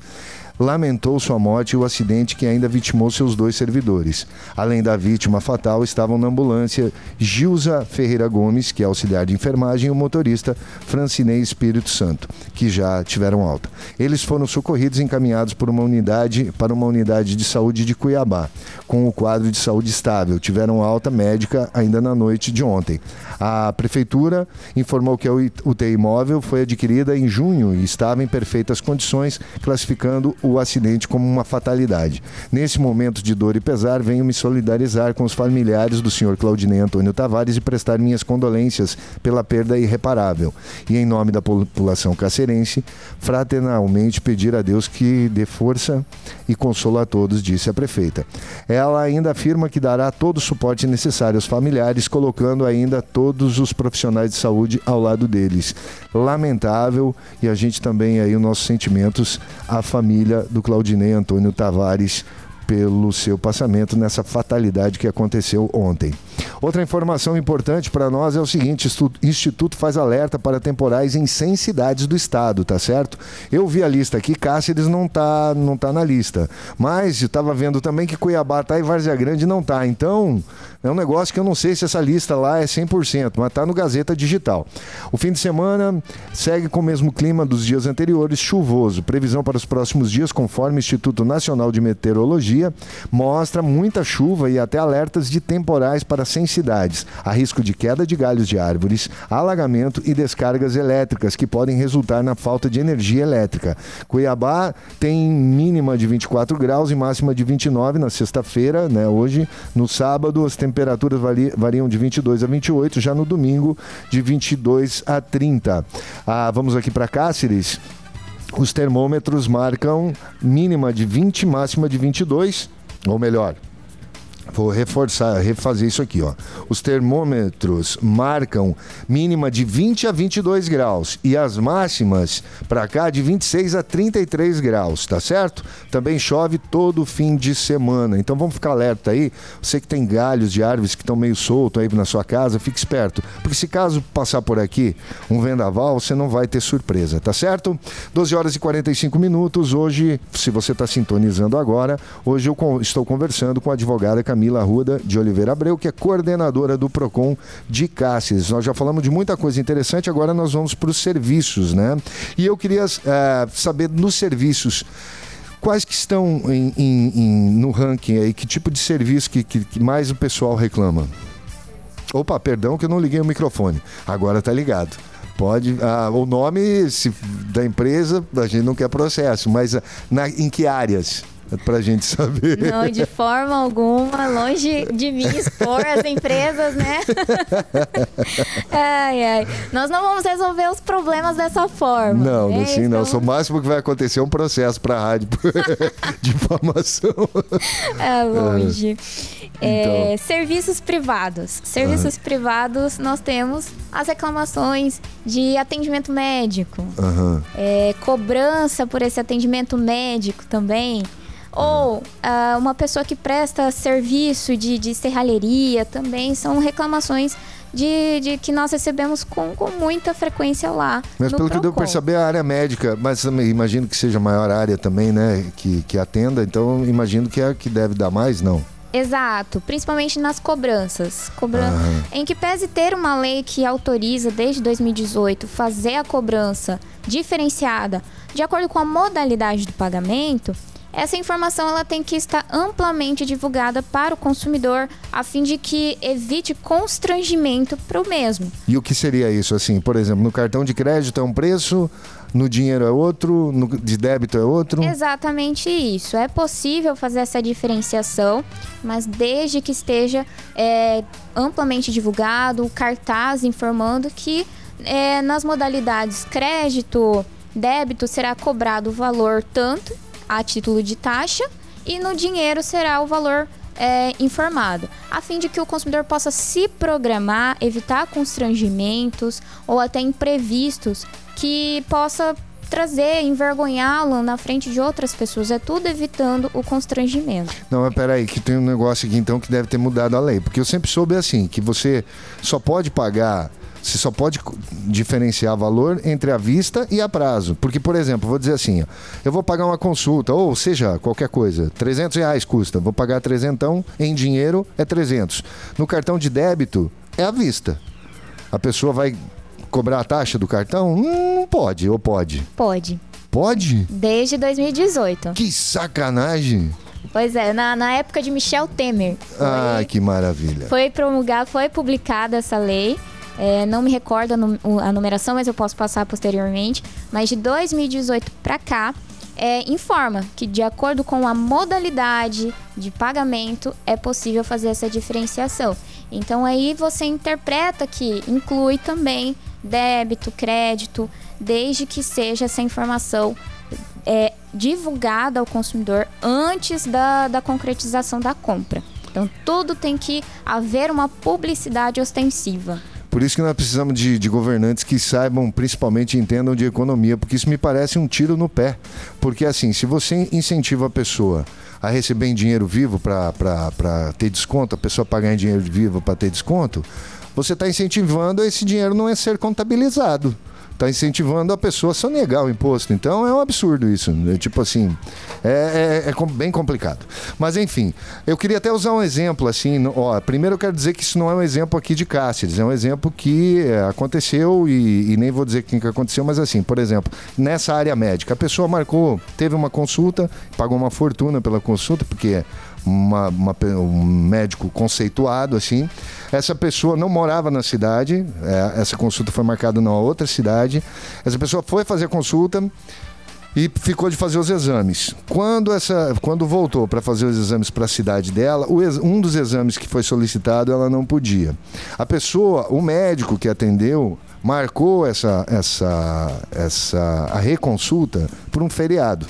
lamentou sua morte e o acidente que ainda vitimou seus dois servidores. Além da vítima fatal, estavam na ambulância Gilza Ferreira Gomes, que é auxiliar de enfermagem, e o motorista Francinei Espírito Santo, que já tiveram alta. Eles foram socorridos e encaminhados por uma unidade para uma unidade de saúde de Cuiabá, com o quadro de saúde estável. Tiveram alta médica ainda na noite de ontem. A prefeitura informou que a UTI móvel foi adquirida em junho e estava em perfeitas condições, classificando o acidente como uma fatalidade. Nesse momento de dor e pesar, venho me solidarizar com os familiares do senhor Claudinei Antônio Tavares e prestar minhas condolências pela perda irreparável. E em nome da população cacerense, fraternalmente pedir a Deus que dê força e consolo a todos, disse a prefeita. Ela ainda afirma que dará todo o suporte necessário aos familiares, colocando ainda todos os profissionais de saúde ao lado deles. Lamentável e a gente também aí os nossos sentimentos à família do Claudinei Antônio Tavares pelo seu passamento nessa fatalidade que aconteceu ontem. Outra informação importante para nós é o seguinte: o Instituto faz alerta para temporais em 100 cidades do estado, tá certo? Eu vi a lista aqui, Cáceres não tá, não tá na lista. Mas estava vendo também que Cuiabá tá e Várzea Grande não tá. Então, é um negócio que eu não sei se essa lista lá é 100%, mas tá no Gazeta Digital. O fim de semana segue com o mesmo clima dos dias anteriores, chuvoso. Previsão para os próximos dias, conforme o Instituto Nacional de Meteorologia, mostra muita chuva e até alertas de temporais para 100 cidades. Há risco de queda de galhos de árvores, alagamento e descargas elétricas que podem resultar na falta de energia elétrica. Cuiabá tem mínima de 24 graus e máxima de 29 na sexta-feira, né, hoje. No sábado, as temperaturas variam de 22 a 28, já no domingo, de 22 a 30. Ah, vamos aqui para Cáceres. Os termômetros marcam mínima de 20, máxima de 22, ou melhor, Vou reforçar, refazer isso aqui, ó. Os termômetros marcam mínima de 20 a 22 graus e as máximas para cá de 26 a 33 graus, tá certo? Também chove todo fim de semana. Então vamos ficar alerta aí. Você que tem galhos de árvores que estão meio soltos aí na sua casa, fique esperto, porque se caso passar por aqui um vendaval, você não vai ter surpresa, tá certo? 12 horas e 45 minutos. Hoje, se você está sintonizando agora, hoje eu estou conversando com a advogada Camila Camila Ruda de Oliveira Abreu, que é coordenadora do PROCON de Cáceres. Nós já falamos de muita coisa interessante, agora nós vamos para os serviços, né? E eu queria uh, saber nos serviços. Quais que estão em, em, em, no ranking aí? Que tipo de serviço que, que, que mais o pessoal reclama? Opa, perdão que eu não liguei o microfone. Agora tá ligado. Pode. Ah, o nome se, da empresa, a gente não quer processo, mas ah, na, em que áreas? Pra gente saber. Não, de forma alguma, longe de mim expor as empresas, né? ai, ai. Nós não vamos resolver os problemas dessa forma. Não, né? assim não. Então... O máximo que vai acontecer é um processo pra rádio de informação. É longe. É, então. serviços privados. Serviços uhum. privados, nós temos as reclamações de atendimento médico, uhum. é, cobrança por esse atendimento médico também. Ou uh, uma pessoa que presta serviço de, de serralheria também são reclamações de, de, que nós recebemos com, com muita frequência lá. Mas pelo Procon. que deu para perceber, a área médica, mas imagino que seja a maior área também, né? Que, que atenda, então imagino que é a que deve dar mais, não? Exato, principalmente nas cobranças. Cobran... Uhum. Em que pese ter uma lei que autoriza desde 2018 fazer a cobrança diferenciada de acordo com a modalidade do pagamento, essa informação ela tem que estar amplamente divulgada para o consumidor a fim de que evite constrangimento para o mesmo. E o que seria isso assim? Por exemplo, no cartão de crédito é um preço, no dinheiro é outro, no de débito é outro? Exatamente isso. É possível fazer essa diferenciação, mas desde que esteja é, amplamente divulgado, o cartaz informando que é, nas modalidades crédito, débito será cobrado o valor tanto a título de taxa e no dinheiro será o valor é, informado, a fim de que o consumidor possa se programar, evitar constrangimentos ou até imprevistos que possa trazer, envergonhá-lo na frente de outras pessoas. É tudo evitando o constrangimento. Não, mas peraí, que tem um negócio aqui então que deve ter mudado a lei. Porque eu sempre soube assim, que você só pode pagar Você só pode diferenciar valor entre a vista e a prazo. Porque, por exemplo, vou dizer assim, ó, eu vou pagar uma consulta, ou seja, qualquer coisa, 300 reais custa, vou pagar 300 em dinheiro é 300. No cartão de débito é à vista. A pessoa vai cobrar a taxa do cartão? Hum, Não pode, ou pode? Pode. Pode? Desde 2018. Que sacanagem! Pois é, na, na época de Michel Temer. Ai, que maravilha. Foi promulgada, foi publicada essa lei. É, não me recordo a, numeração, mas eu posso passar posteriormente. Mas de 2018 para cá, é, informa que de acordo com a modalidade de pagamento é possível fazer essa diferenciação. Então aí você interpreta que inclui também débito, crédito, desde que seja essa informação é, divulgada ao consumidor antes da, da concretização da compra. Então, tudo tem que haver uma publicidade ostensiva. Por isso que nós precisamos de, de governantes que saibam, principalmente entendam de economia, porque isso me parece um tiro no pé. Porque assim, se você incentiva a pessoa a receber em dinheiro vivo para ter desconto, a pessoa pagar em dinheiro vivo para ter desconto, você está incentivando esse dinheiro não é ser contabilizado. Está incentivando a pessoa a sonegar o imposto. Então é um absurdo isso. né? Tipo assim, é, é- é bem complicado. Mas enfim, eu queria até usar um exemplo assim. Ó, primeiro eu quero dizer que isso não é um exemplo aqui de Cáceres, é um exemplo que é, aconteceu e, e nem vou dizer quem que aconteceu, mas assim, por exemplo, nessa área médica, a pessoa marcou, teve uma consulta, pagou uma fortuna pela consulta, porque uma, uma um médico conceituado assim. Essa pessoa não morava na cidade, é, essa consulta foi marcada numa outra cidade. Essa pessoa foi fazer a consulta e ficou de fazer os exames. Quando essa, quando voltou para fazer os exames para a cidade dela, ex- um dos exames que foi solicitado ela não podia. A pessoa, o médico que atendeu, marcou essa essa essa a reconsulta por um feriado.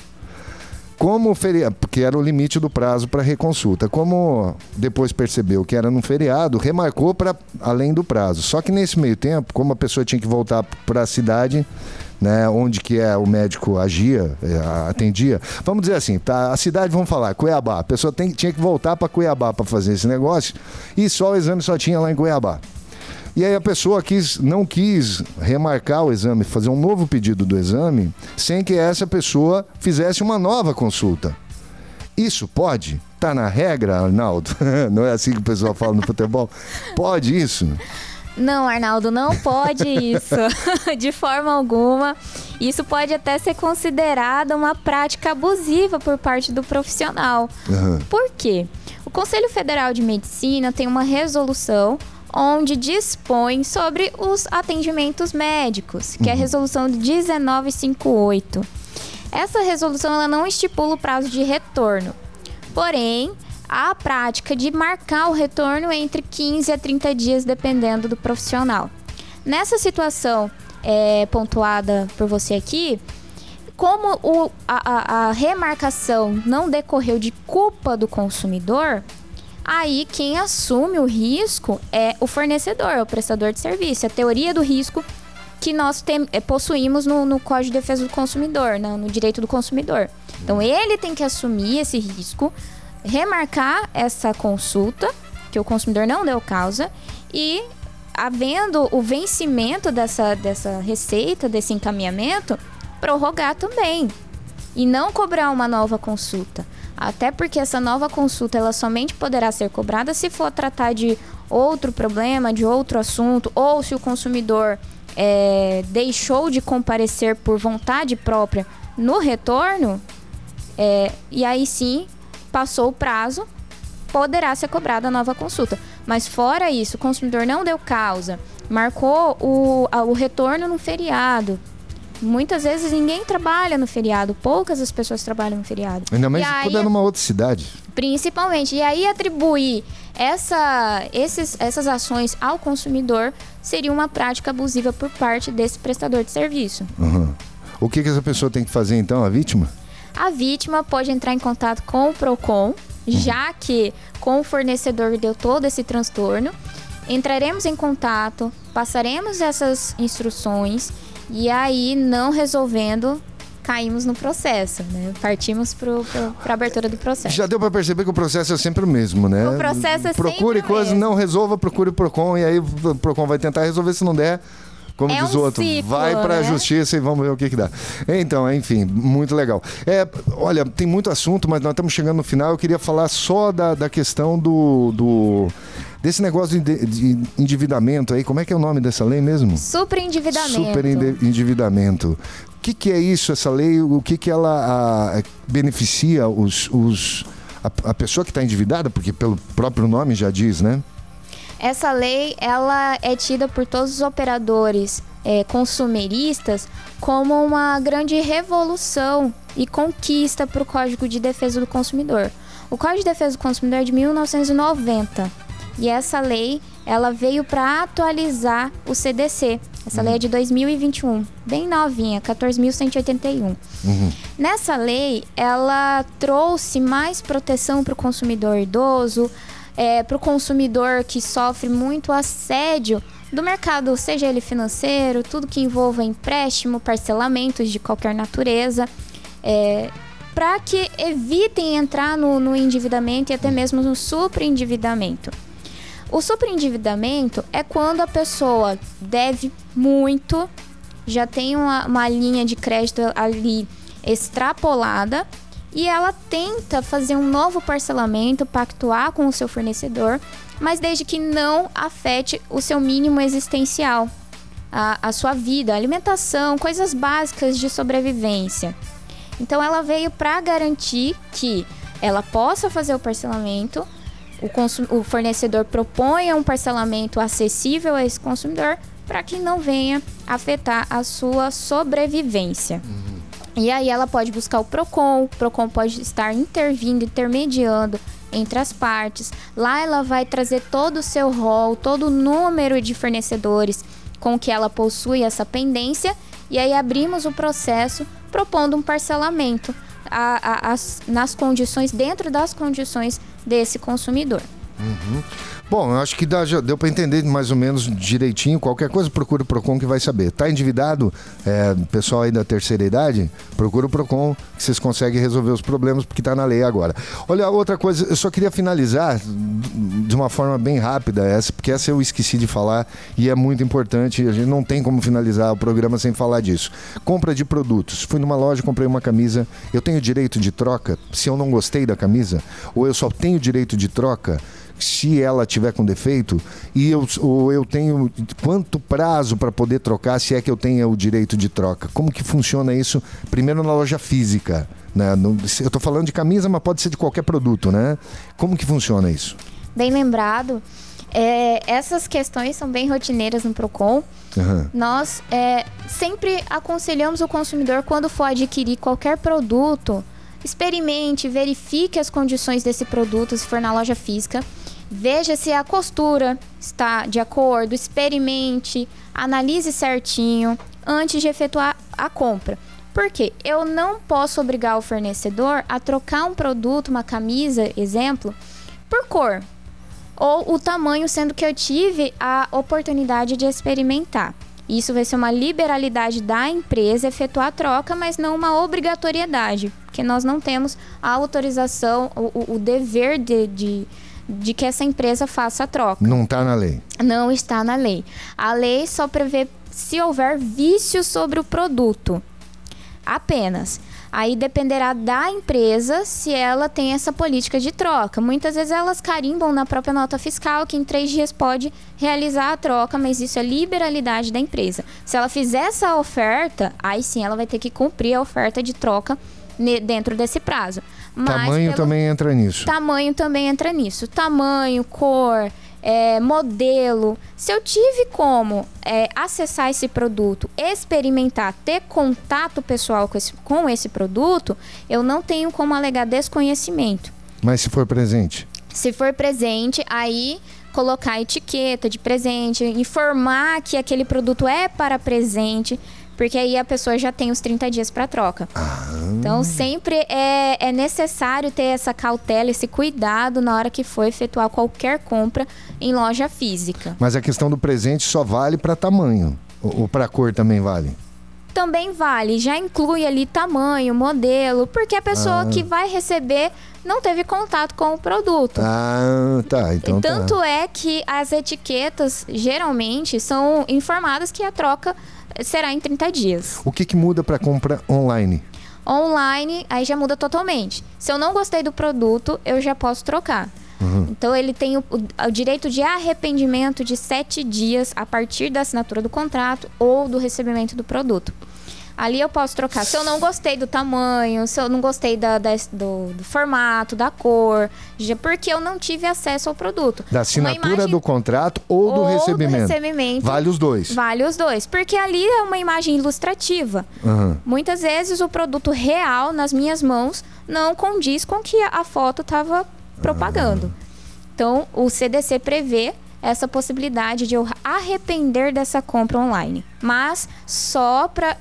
Como feriado, porque era o limite do prazo para reconsulta. Como depois percebeu que era num feriado, remarcou para além do prazo. Só que nesse meio tempo, como a pessoa tinha que voltar para a cidade, né, onde que é o médico agia, é, atendia. Vamos dizer assim, tá, a cidade, vamos falar, Cuiabá. A pessoa tem, tinha que voltar para Cuiabá para fazer esse negócio e só o exame só tinha lá em Cuiabá. E aí a pessoa quis, não quis remarcar o exame, fazer um novo pedido do exame, sem que essa pessoa fizesse uma nova consulta. Isso pode? Tá na regra, Arnaldo? Não é assim que o pessoal fala no futebol? Pode isso? Não, Arnaldo, não pode isso. De forma alguma. Isso pode até ser considerado uma prática abusiva por parte do profissional. Aham. Por quê? O Conselho Federal de Medicina tem uma resolução onde dispõe sobre os atendimentos médicos, que é a resolução 1958. Essa resolução ela não estipula o prazo de retorno. Porém, há a prática de marcar o retorno entre 15 a 30 dias, dependendo do profissional. Nessa situação é, pontuada por você aqui, como o- a, a- a remarcação não decorreu de culpa do consumidor, aí quem assume o risco é o fornecedor, é o prestador de serviço. A teoria do risco que nós tem- eh, possuímos no, no Código de Defesa do Consumidor, na- no direito do consumidor. Então ele tem que assumir esse risco, remarcar essa consulta, que o consumidor não deu causa, e havendo o vencimento dessa, dessa receita, desse encaminhamento, prorrogar também. E não cobrar uma nova consulta. Até porque essa nova consulta ela somente poderá ser cobrada se for tratar de outro problema, de outro assunto, ou se o consumidor é, deixou de comparecer por vontade própria no retorno, é, e aí sim passou o prazo, poderá ser cobrada a nova consulta. Mas fora isso, o consumidor não deu causa, marcou o, o retorno no feriado. Muitas vezes ninguém trabalha no feriado, poucas as pessoas trabalham no feriado. Ainda mais aí, quando é numa outra cidade. Principalmente. E aí atribuir essa, esses, essas ações ao consumidor seria uma prática abusiva por parte desse prestador de serviço. Uhum. O que, que essa pessoa tem que fazer então, a vítima? A vítima pode entrar em contato com o PROCON, já que com o fornecedor deu todo esse transtorno. Entraremos em contato, passaremos essas instruções e aí, não resolvendo, caímos no processo, né? Partimos para a abertura do processo. Já deu para perceber que o processo é sempre o mesmo, né? O processo é Procure sempre o coisa, mesmo. não resolva, procure o Procon e aí o Procon vai tentar resolver se não der. Como É diz um o outro, ciclo, vai para a né? justiça e vamos ver o que, que dá. Então, enfim, muito legal. É, olha, tem muito assunto, mas nós estamos chegando no final. Eu queria falar só da, da questão do, do desse negócio de, de endividamento aí. Como é que é o nome dessa lei mesmo? Superendividamento. Super ende- endividamento. O que, que é isso, essa lei? O que, que ela ah, beneficia os, os, a, a pessoa que está endividada? Porque pelo próprio nome já diz, né? Essa lei, ela é tida por todos os operadores é, consumeristas como uma grande revolução e conquista para o Código de Defesa do Consumidor. O Código de Defesa do Consumidor é de 1990 e essa lei ela veio para atualizar o CDC. Essa lei é de 2021, bem novinha, 14.181. Nessa lei, ela trouxe mais proteção para o consumidor idoso, para o consumidor que sofre muito assédio do mercado, seja ele financeiro, tudo que envolva empréstimo, parcelamentos de qualquer natureza, para que evitem entrar no, no endividamento e até mesmo no superendividamento. O superendividamento é quando a pessoa deve muito, já tem uma, uma linha de crédito ali extrapolada e ela tenta fazer um novo parcelamento, pactuar com o seu fornecedor, mas desde que não afete o seu mínimo existencial, a, a sua vida, alimentação, coisas básicas de sobrevivência. Então ela veio para garantir que ela possa fazer o parcelamento, o, o fornecedor proponha um parcelamento acessível a esse consumidor para que não venha afetar a sua sobrevivência. E aí ela pode buscar o PROCON, o PROCON pode estar intervindo, intermediando entre as partes. Lá ela vai trazer todo o seu rol, todo o número de fornecedores com que ela possui essa pendência e aí abrimos o processo propondo um parcelamento a- a- as- nas condições, dentro das condições desse consumidor. Uhum. Bom, eu acho que dá- já deu para entender mais ou menos direitinho. Qualquer coisa, procura o Procon que vai saber. Tá endividado, é, pessoal aí da terceira idade, procura o Procon que vocês conseguem resolver os problemas porque tá na lei agora. Olha, outra coisa, eu só queria finalizar de uma forma bem rápida essa, porque essa eu esqueci de falar e é muito importante. A gente não tem como finalizar o programa sem falar disso. Compra de produtos. Fui numa loja, comprei uma camisa. Eu tenho direito de troca se eu não gostei da camisa? Ou eu só tenho direito de troca se ela tiver com defeito e eu, ou eu tenho quanto prazo para poder trocar se é que eu tenho o direito de troca? Como que funciona isso? Primeiro na loja física, né? No- eu estou falando de camisa, mas pode ser de qualquer produto, né? Como que funciona isso? Bem lembrado, é, essas questões são bem rotineiras no PROCON. Aham. Nós é, sempre aconselhamos o consumidor, quando for adquirir qualquer produto, experimente, verifique as condições desse produto, se for na loja física. Veja se a costura está de acordo, experimente, analise certinho antes de efetuar a compra. Por quê? Eu não posso obrigar o fornecedor a trocar um produto, uma camisa, exemplo, por cor ou o tamanho, sendo que eu tive a oportunidade de experimentar. Isso vai ser uma liberalidade da empresa efetuar a troca, mas não uma obrigatoriedade, porque nós não temos a autorização, o, o- o dever de, de, de que essa empresa faça a troca. Não está na lei. Não está na lei. A lei só prevê se houver vício sobre o produto. Apenas. Aí dependerá da empresa se ela tem essa política de troca. Muitas vezes elas carimbam na própria nota fiscal que em três dias pode realizar a troca, mas isso é liberalidade da empresa. Se ela fizer essa oferta, aí sim ela vai ter que cumprir a oferta de troca dentro desse prazo. Tamanho pelo- também entra nisso. Tamanho também entra nisso. Tamanho, cor, é, modelo. Se eu tive como é, acessar esse produto, experimentar, ter contato pessoal com esse, com esse produto, eu não tenho como alegar desconhecimento. Mas se for presente? Se for presente, aí colocar etiqueta de presente, informar que aquele produto é para presente, porque aí a pessoa já tem os 30 dias para troca. Então, sempre é, é necessário ter essa cautela, esse cuidado na hora que for efetuar qualquer compra em loja física. Mas a questão do presente só vale para tamanho. Ou, ou para cor também vale? também vale. Já inclui ali tamanho, modelo, porque a pessoa Ah. que vai receber não teve contato com o produto. Ah, tá. Então e tanto tá. é que as etiquetas geralmente são informadas que a troca será em 30 dias. O que, que muda para compra online? Online, aí já muda totalmente. Se eu não gostei do produto, eu já posso trocar. Uhum. Então ele tem o, o- o direito de arrependimento de sete dias a partir da assinatura do contrato ou do recebimento do produto. Ali eu posso trocar. Se eu não gostei do tamanho, se eu não gostei da, da- do, do formato, da cor, já porque eu não tive acesso ao produto. Da assinatura imagem- do contrato ou do ou recebimento? recebimento. Vale os dois. Vale os dois. Porque ali é uma imagem ilustrativa. Aham. Muitas vezes o produto real nas minhas mãos não condiz com o que a foto estava propagando. Então, o CDC prevê essa possibilidade de eu arrepender dessa compra online, mas só para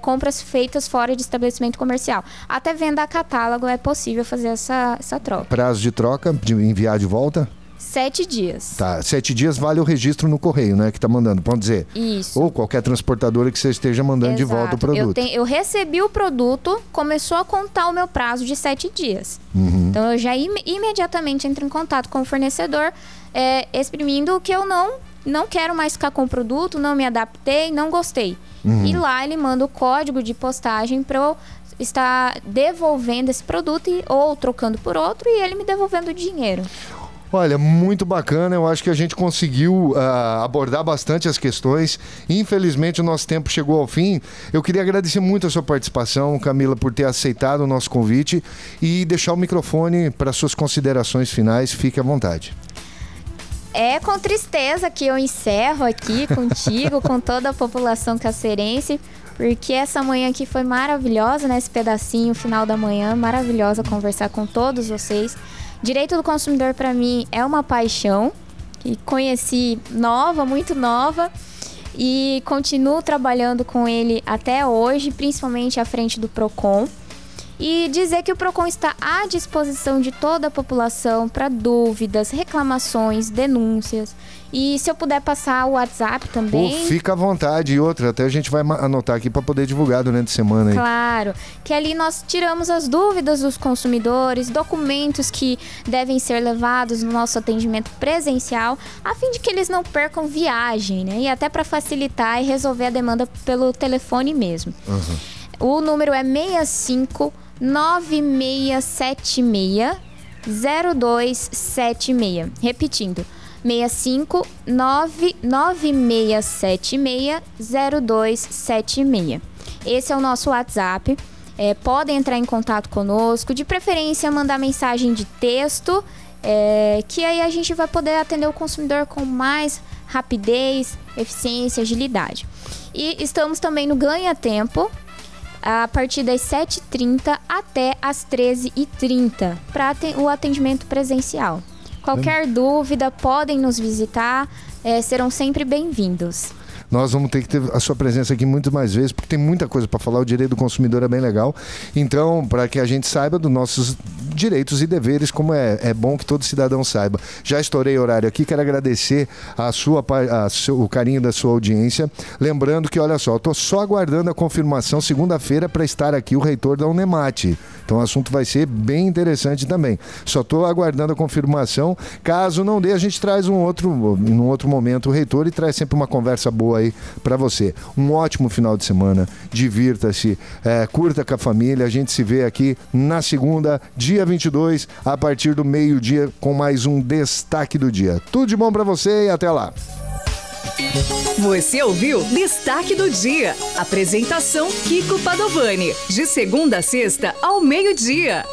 compras feitas fora de estabelecimento comercial. Até venda a catálogo é possível fazer essa, essa troca. Prazo de troca, de enviar de volta? Sete dias. Tá, sete dias vale o registro no correio, né? Que tá mandando, pode dizer. Isso. Ou qualquer transportadora que você esteja mandando de volta o Exato. Eu, produto. tenho- eu recebi o produto, começou a contar o meu prazo de sete dias. Uhum. Então eu já im- imediatamente entro em contato com o fornecedor, é, exprimindo que eu não, não quero mais ficar com o produto, não me adaptei, não gostei. Uhum. E lá ele manda o código de postagem para eu estar devolvendo esse produto e, ou trocando por outro e ele me devolvendo o dinheiro. Olha, muito bacana. Eu acho que a gente conseguiu ah, abordar bastante as questões. Infelizmente, o nosso tempo chegou ao fim. Eu queria agradecer muito a sua participação, Camila, por ter aceitado o nosso convite e deixar o microfone para suas considerações finais. Fique à vontade. É com tristeza que eu encerro aqui contigo, com toda a população cacerense, porque essa manhã aqui foi maravilhosa, né? Esse pedacinho, final da manhã, maravilhosa conversar com todos vocês. Direito do consumidor para mim é uma paixão que conheci nova, muito nova e continuo trabalhando com ele até hoje, principalmente à frente do Procon. E dizer que o Procon está à disposição de toda a população para dúvidas, reclamações, denúncias. E se eu puder passar o WhatsApp Pô, também. fica à vontade. E outra, até a gente vai anotar aqui para poder divulgar durante a semana. Aí. Claro, que ali nós tiramos as dúvidas dos consumidores, documentos que devem ser levados no nosso atendimento presencial, a fim de que eles não percam viagem, né? E até para facilitar e resolver a demanda pelo telefone mesmo. O número é 65 9676 0276. Repetindo. 65 99676 0276. Esse é o nosso WhatsApp. É, podem entrar em contato conosco, de preferência mandar mensagem de texto, é, que aí a gente vai poder atender o consumidor com mais rapidez, eficiência, agilidade. E estamos também no Ganha Tempo, a partir das 7h30 até as 13h30, para o atendimento presencial. Qualquer dúvida, podem nos visitar, eh, serão sempre bem-vindos. Nós vamos ter que ter a sua presença aqui muito mais vezes, porque tem muita coisa para falar. O direito do consumidor é bem legal. Então, para que a gente saiba dos nossos direitos e deveres, como é, é bom que todo cidadão saiba. Já estourei horário aqui, quero agradecer a sua, a seu- o carinho da sua audiência. Lembrando que, olha só, estou só aguardando a confirmação segunda-feira para estar aqui o reitor da Unemate. Então o assunto vai ser bem interessante também. Só estou aguardando a confirmação. Caso não dê, a gente traz um outro, em um outro momento o reitor e traz sempre uma conversa boa aí para você. Um ótimo final de semana. Divirta-se, é, curta com a família. A gente se vê aqui na segunda, dia 22, a partir do meio-dia, com mais um destaque do dia. Tudo de bom para você e até lá. Você ouviu Destaque do Dia. Apresentação Kiko Padovani. De segunda a sexta, ao meio-dia.